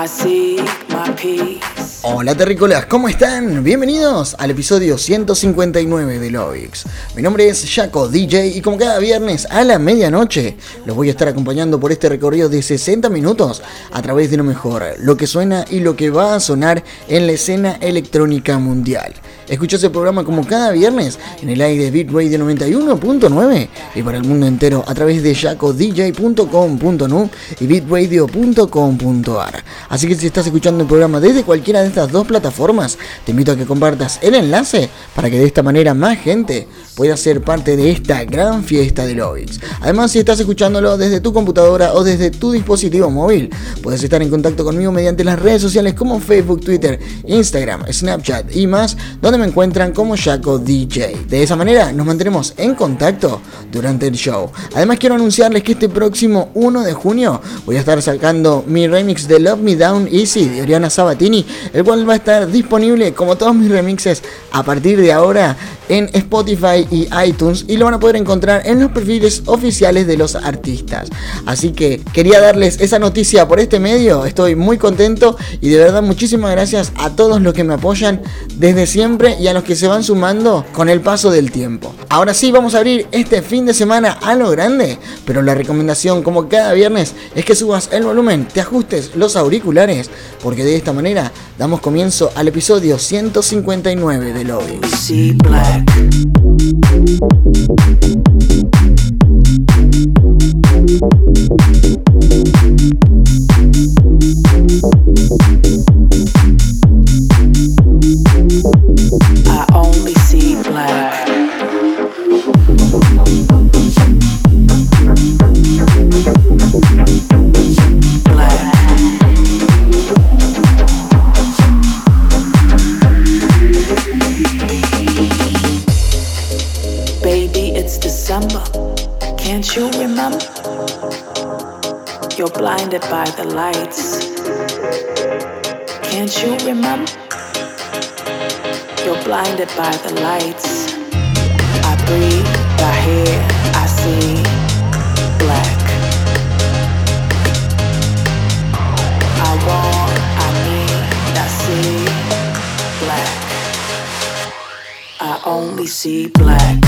I seek my peace. Hola terrícolas, ¿cómo están? Bienvenidos al episodio 159 de Lovix. Mi nombre es Jaco DJ y como cada viernes a la medianoche los voy a estar acompañando por este recorrido de 60 minutos a través de lo mejor, lo que suena y lo que va a sonar en la escena electrónica mundial. Escuchas el programa como cada viernes en el aire de Beat Radio 91.9 y para el mundo entero a través de jacodj.com.nu y beatradio.com.ar. Así que si estás escuchando el programa desde de estas dos plataformas, te invito a que compartas el enlace para que de esta manera más gente pueda ser parte de esta gran fiesta de Lovix. Además, si estás escuchándolo desde tu computadora o desde tu dispositivo móvil, puedes estar en contacto conmigo mediante las redes sociales como Facebook, Twitter, Instagram, Snapchat y más, donde me encuentran como Jaco DJ. De esa manera nos mantendremos en contacto durante el show. Además, quiero anunciarles que este próximo 1 de junio voy a estar sacando mi remix de Love Me Down Easy de Oriana Sabatini, el cual va a estar disponible como todos mis remixes a partir de ahora en Spotify y iTunes y lo van a poder encontrar en los perfiles oficiales de los artistas. Así que quería darles esa noticia por este medio, estoy muy contento y de verdad muchísimas gracias a todos los que me apoyan desde siempre y a los que se van sumando con el paso del tiempo. Ahora sí, vamos a abrir este fin de semana a lo grande, pero la recomendación como cada viernes es que subas el volumen, te ajustes los auriculares, porque de esta manera damos comienzo al episodio 159 de Lobby. I only see. Black. You're blinded by the lights. Can't you remember? You're blinded by the lights. I breathe, I hear, I see black. I want, I need, I see black. I only see black.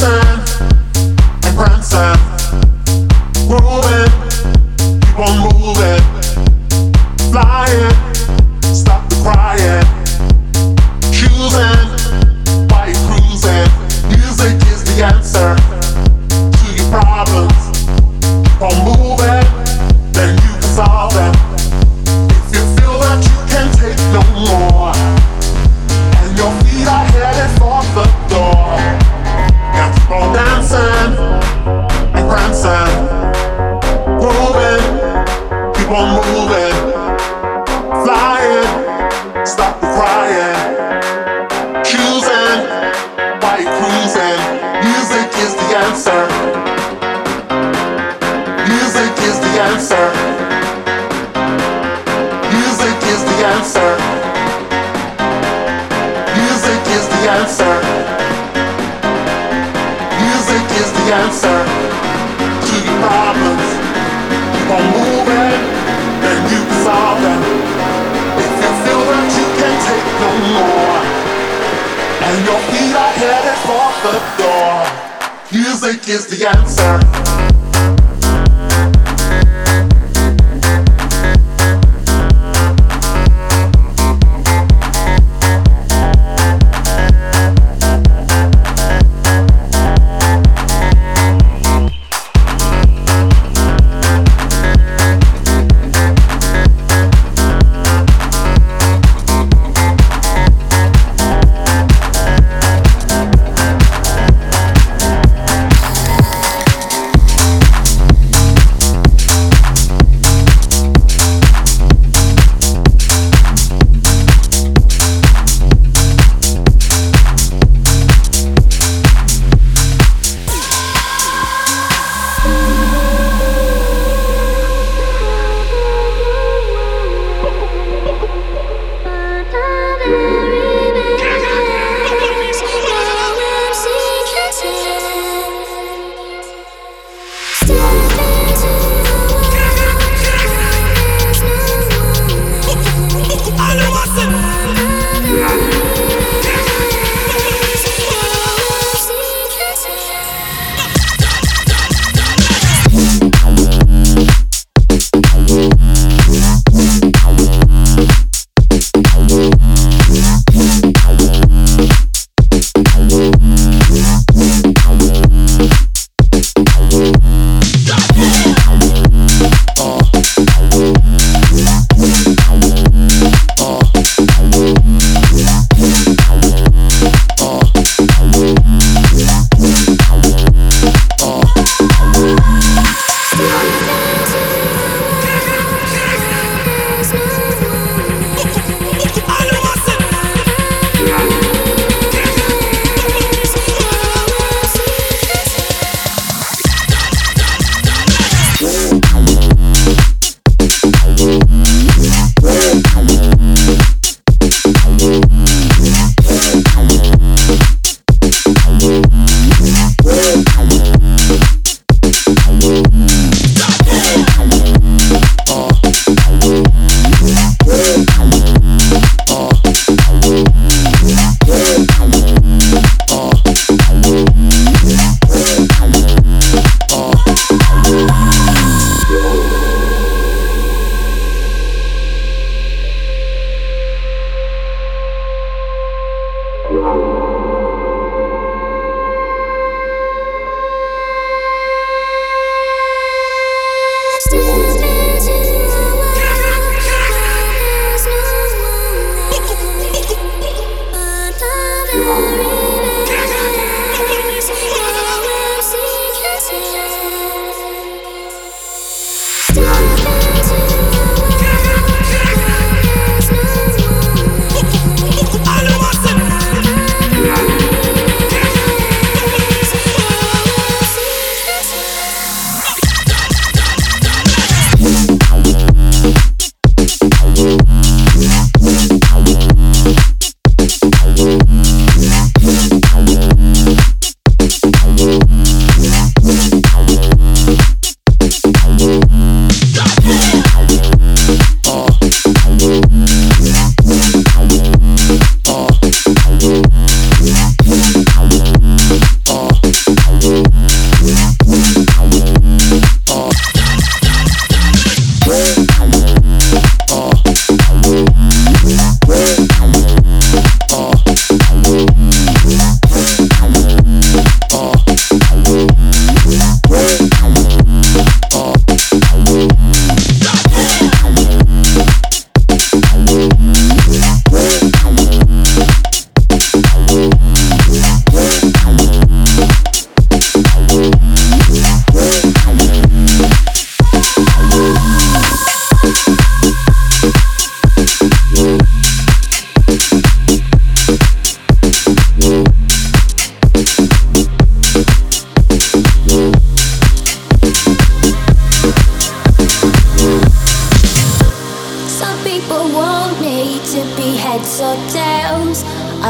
time.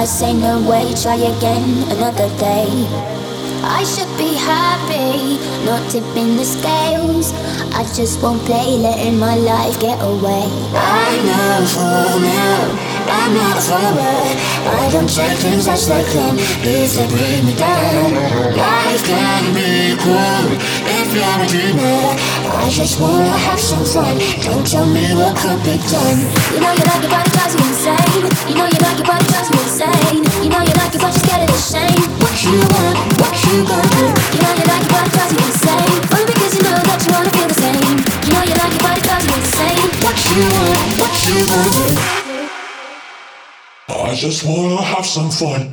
I say no way, try again another day. I should be happy, not tipping the scales. I just won't play, letting my life get away. I know for now. I'm not a follower. I don't take things as they come if they bring me down. Life can be cruel if you're a dreamer. I just wanna have some fun. Don't tell me what could be done. You know you like it, but it drives you insane. You know you like it, but it drives me insane. You know you like it, but you're scared of the shame. What you want, what you gonna do? You know you like it, but it drives you insane. Only because you know that you wanna feel the same. You know you like it, but it drives you insane. What you want, what you gonna do? I just wanna have some fun.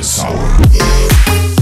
Happy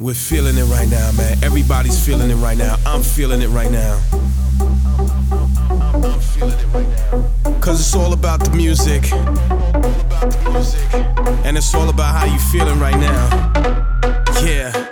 We're feeling it right now, man. Everybody's feeling it right now. I'm feeling it right now. Cause it's all about the music. And it's all about how you feeling right now. Yeah.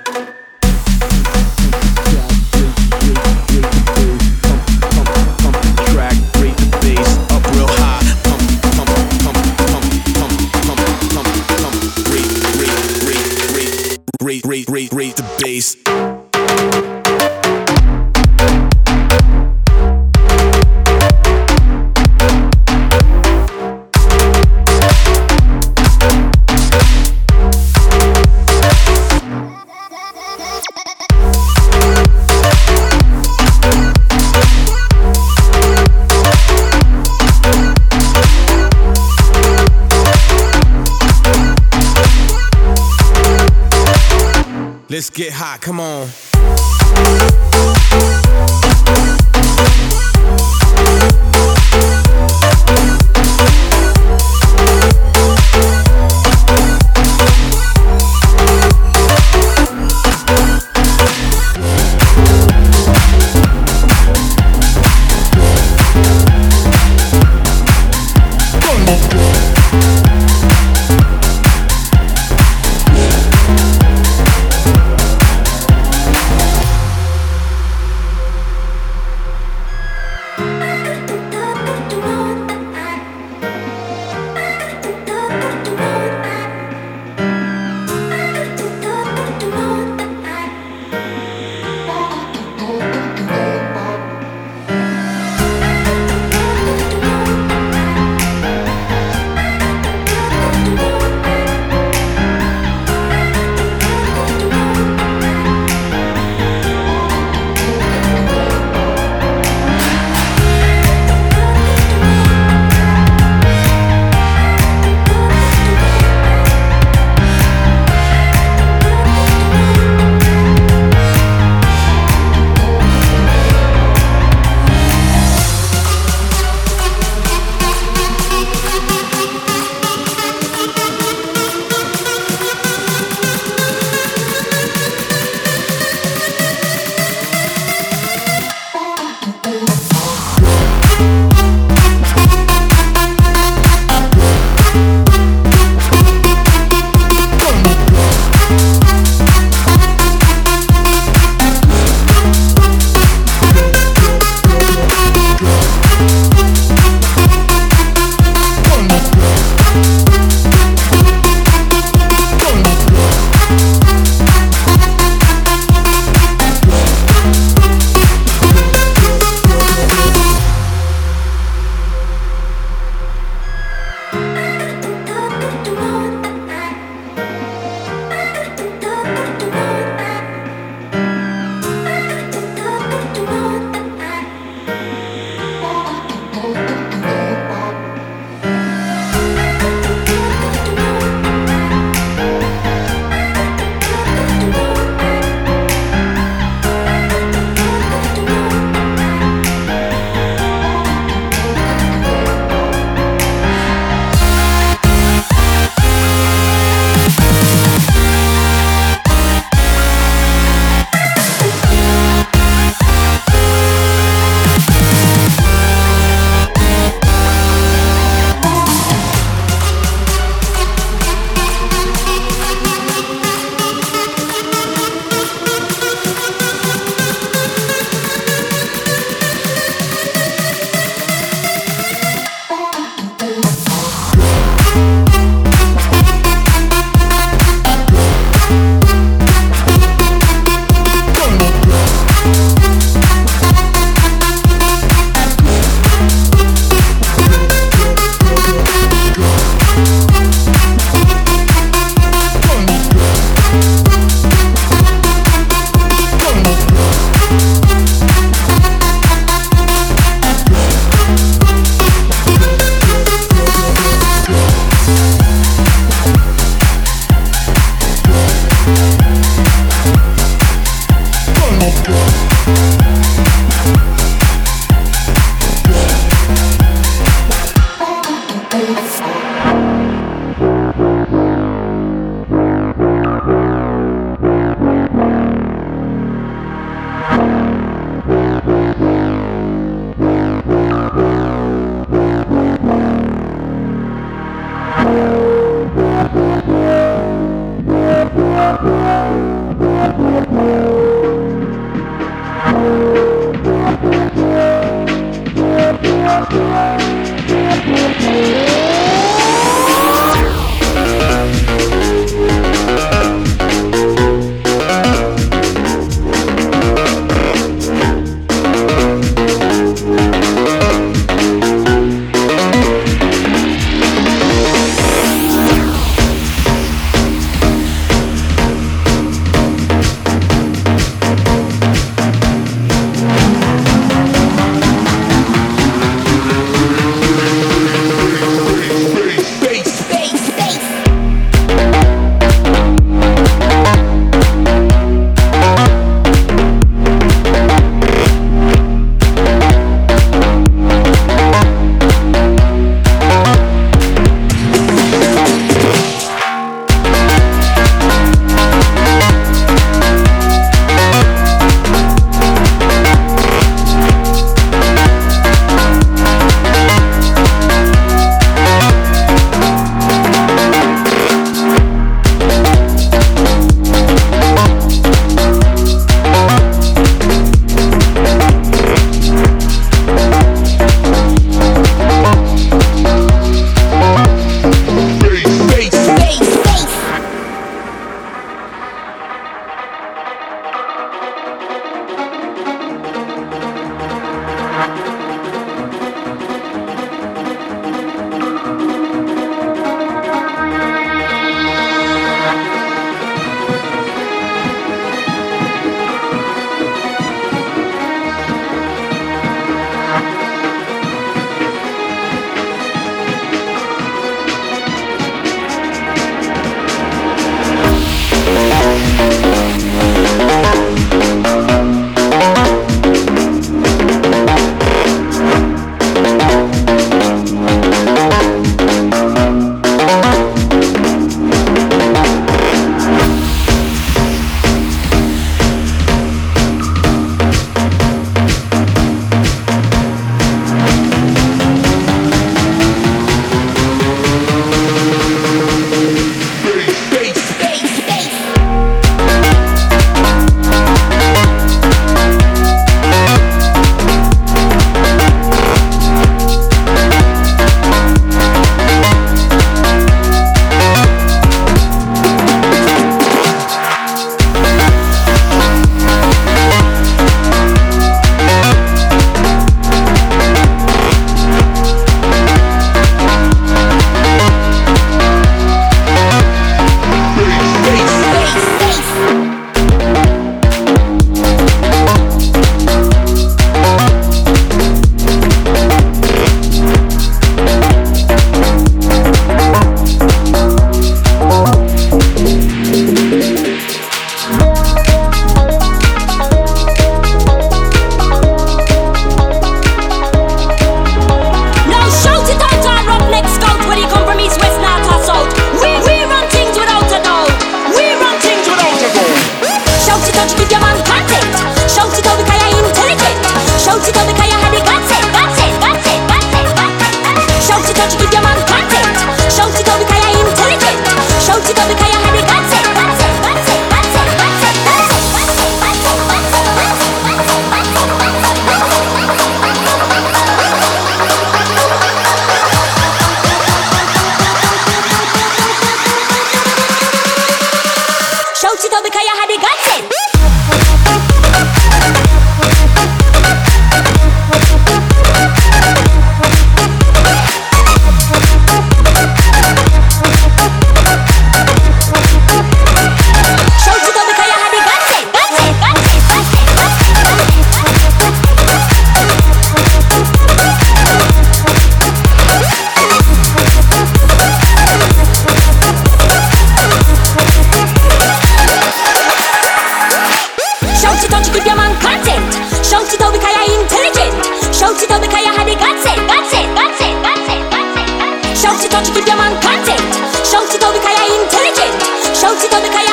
Shouty to you keep your man content. Shouty thought because I intelligent. Shouty thought because I had a guts it, guts it, guts it, guts it, guts it. Shouty thought you keep your man content. Shouty thought because I intelligent. Shouty thought because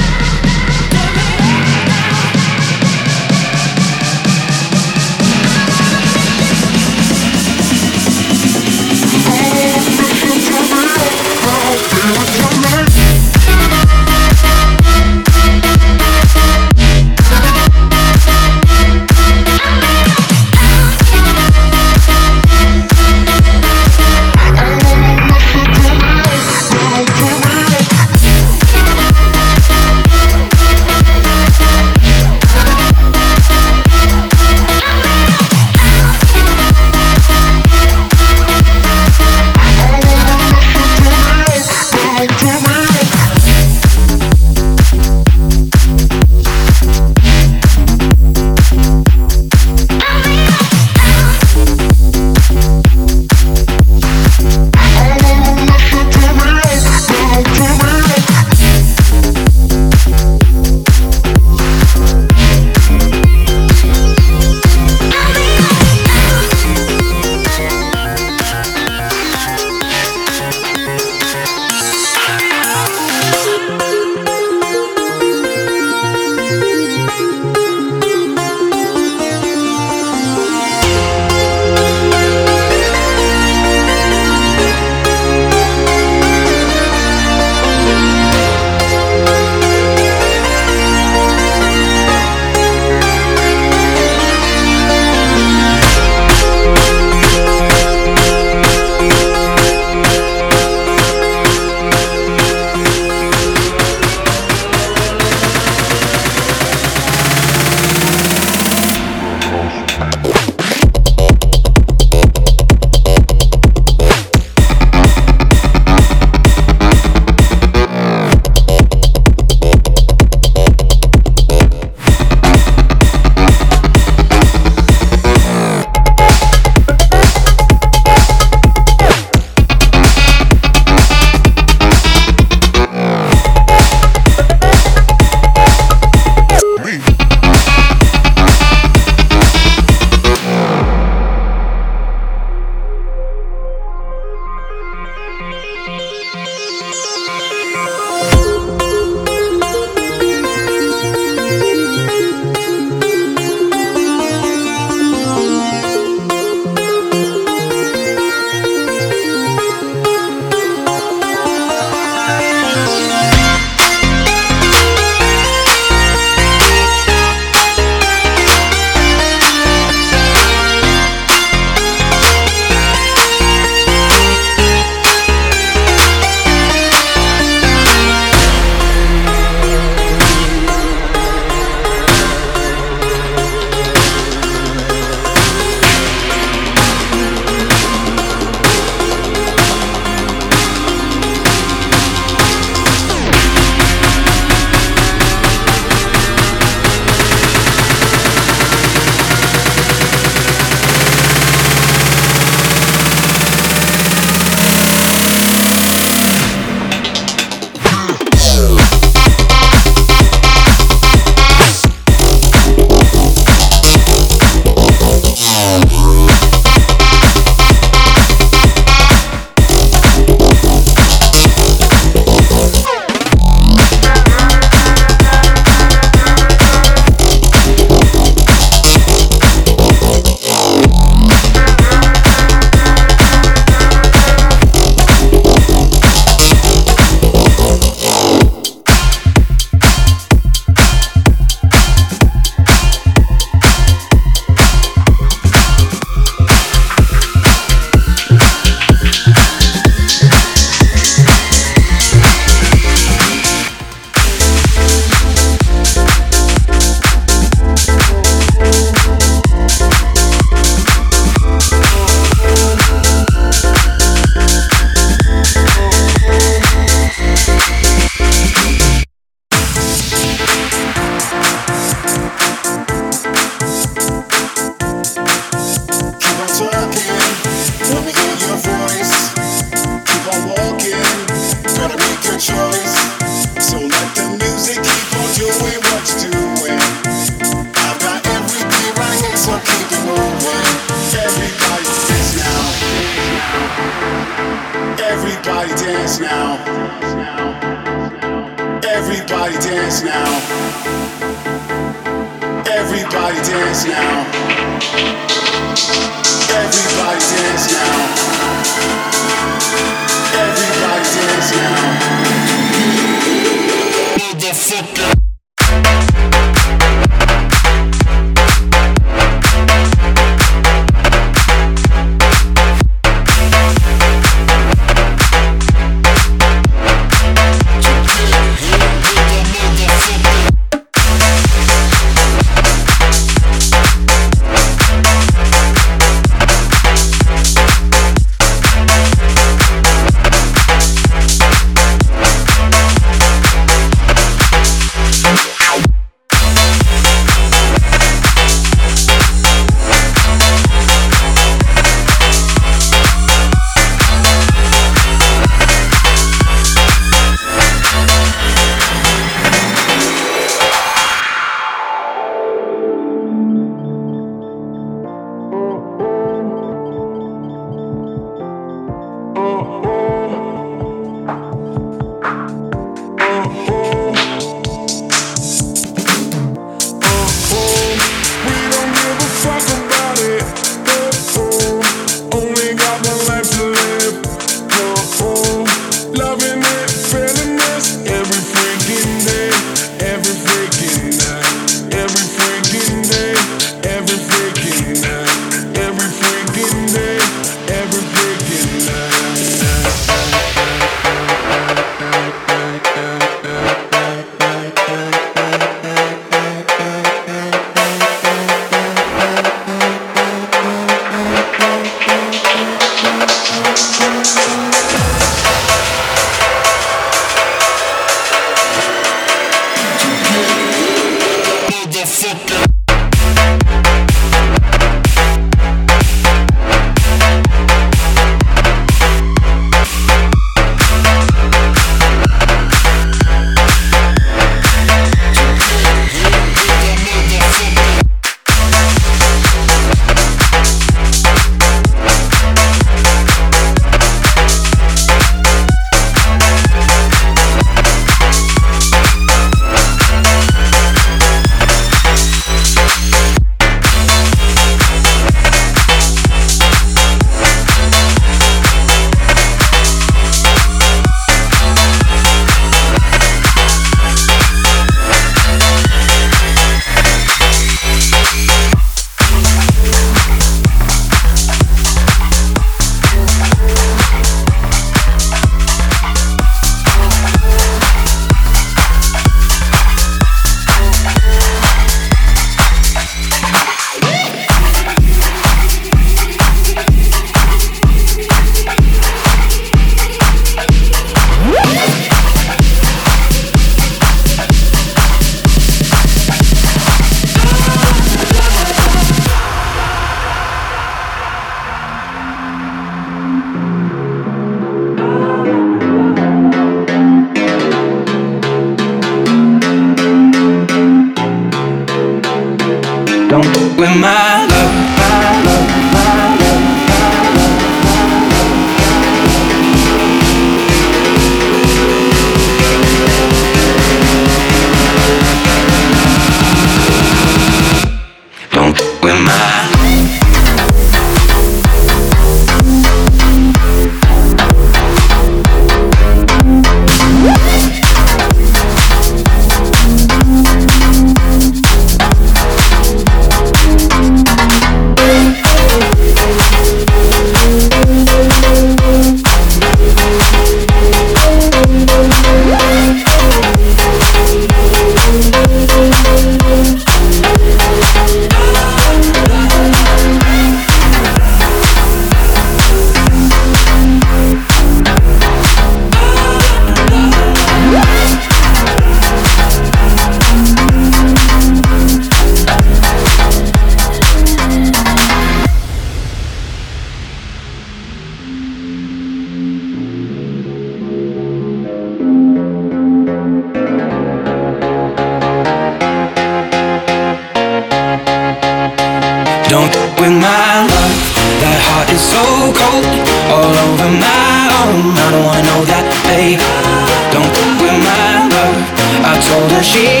心。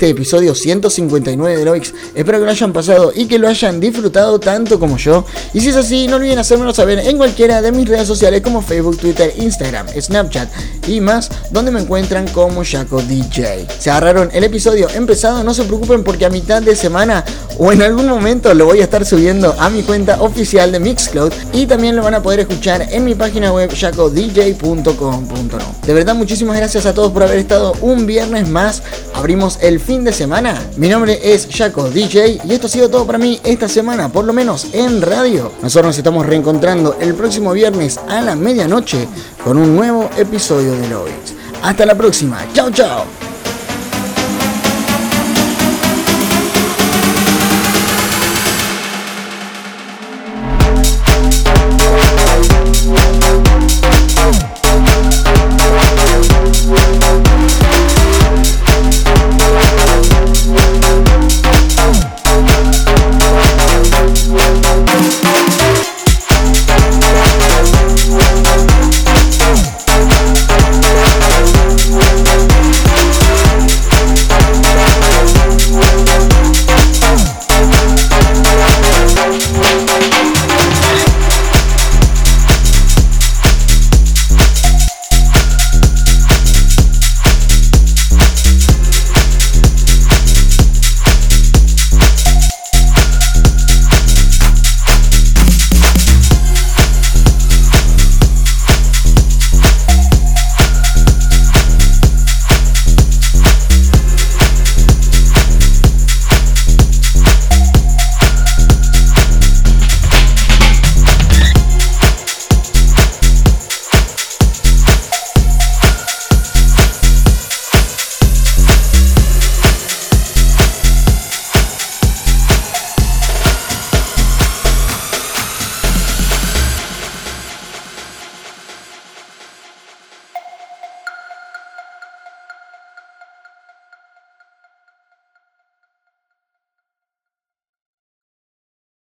Este episodio 159 de Lovix. Espero que lo hayan pasado y que lo hayan disfrutado tanto como yo. Y si es así, no olviden hacérmelo saber en cualquiera de mis redes sociales como Facebook, Twitter, Instagram, Snapchat y más, donde me encuentran como Jaco DJ. Se agarraron el episodio empezado, no se preocupen porque a mitad de semana o en algún momento lo voy a estar subiendo a mi cuenta oficial de Mixcloud y también lo van a poder escuchar en mi página web jacodj.com.no. De verdad, muchísimas gracias a todos por haber estado un viernes más. Abrimos el fin de semana. Mi nombre es Jaco DJ y esto ha sido todo para mí esta semana, por lo menos en radio. Nosotros nos estamos reencontrando el próximo viernes a la medianoche con un nuevo episodio de Lovix. Hasta la próxima. Chao, chao.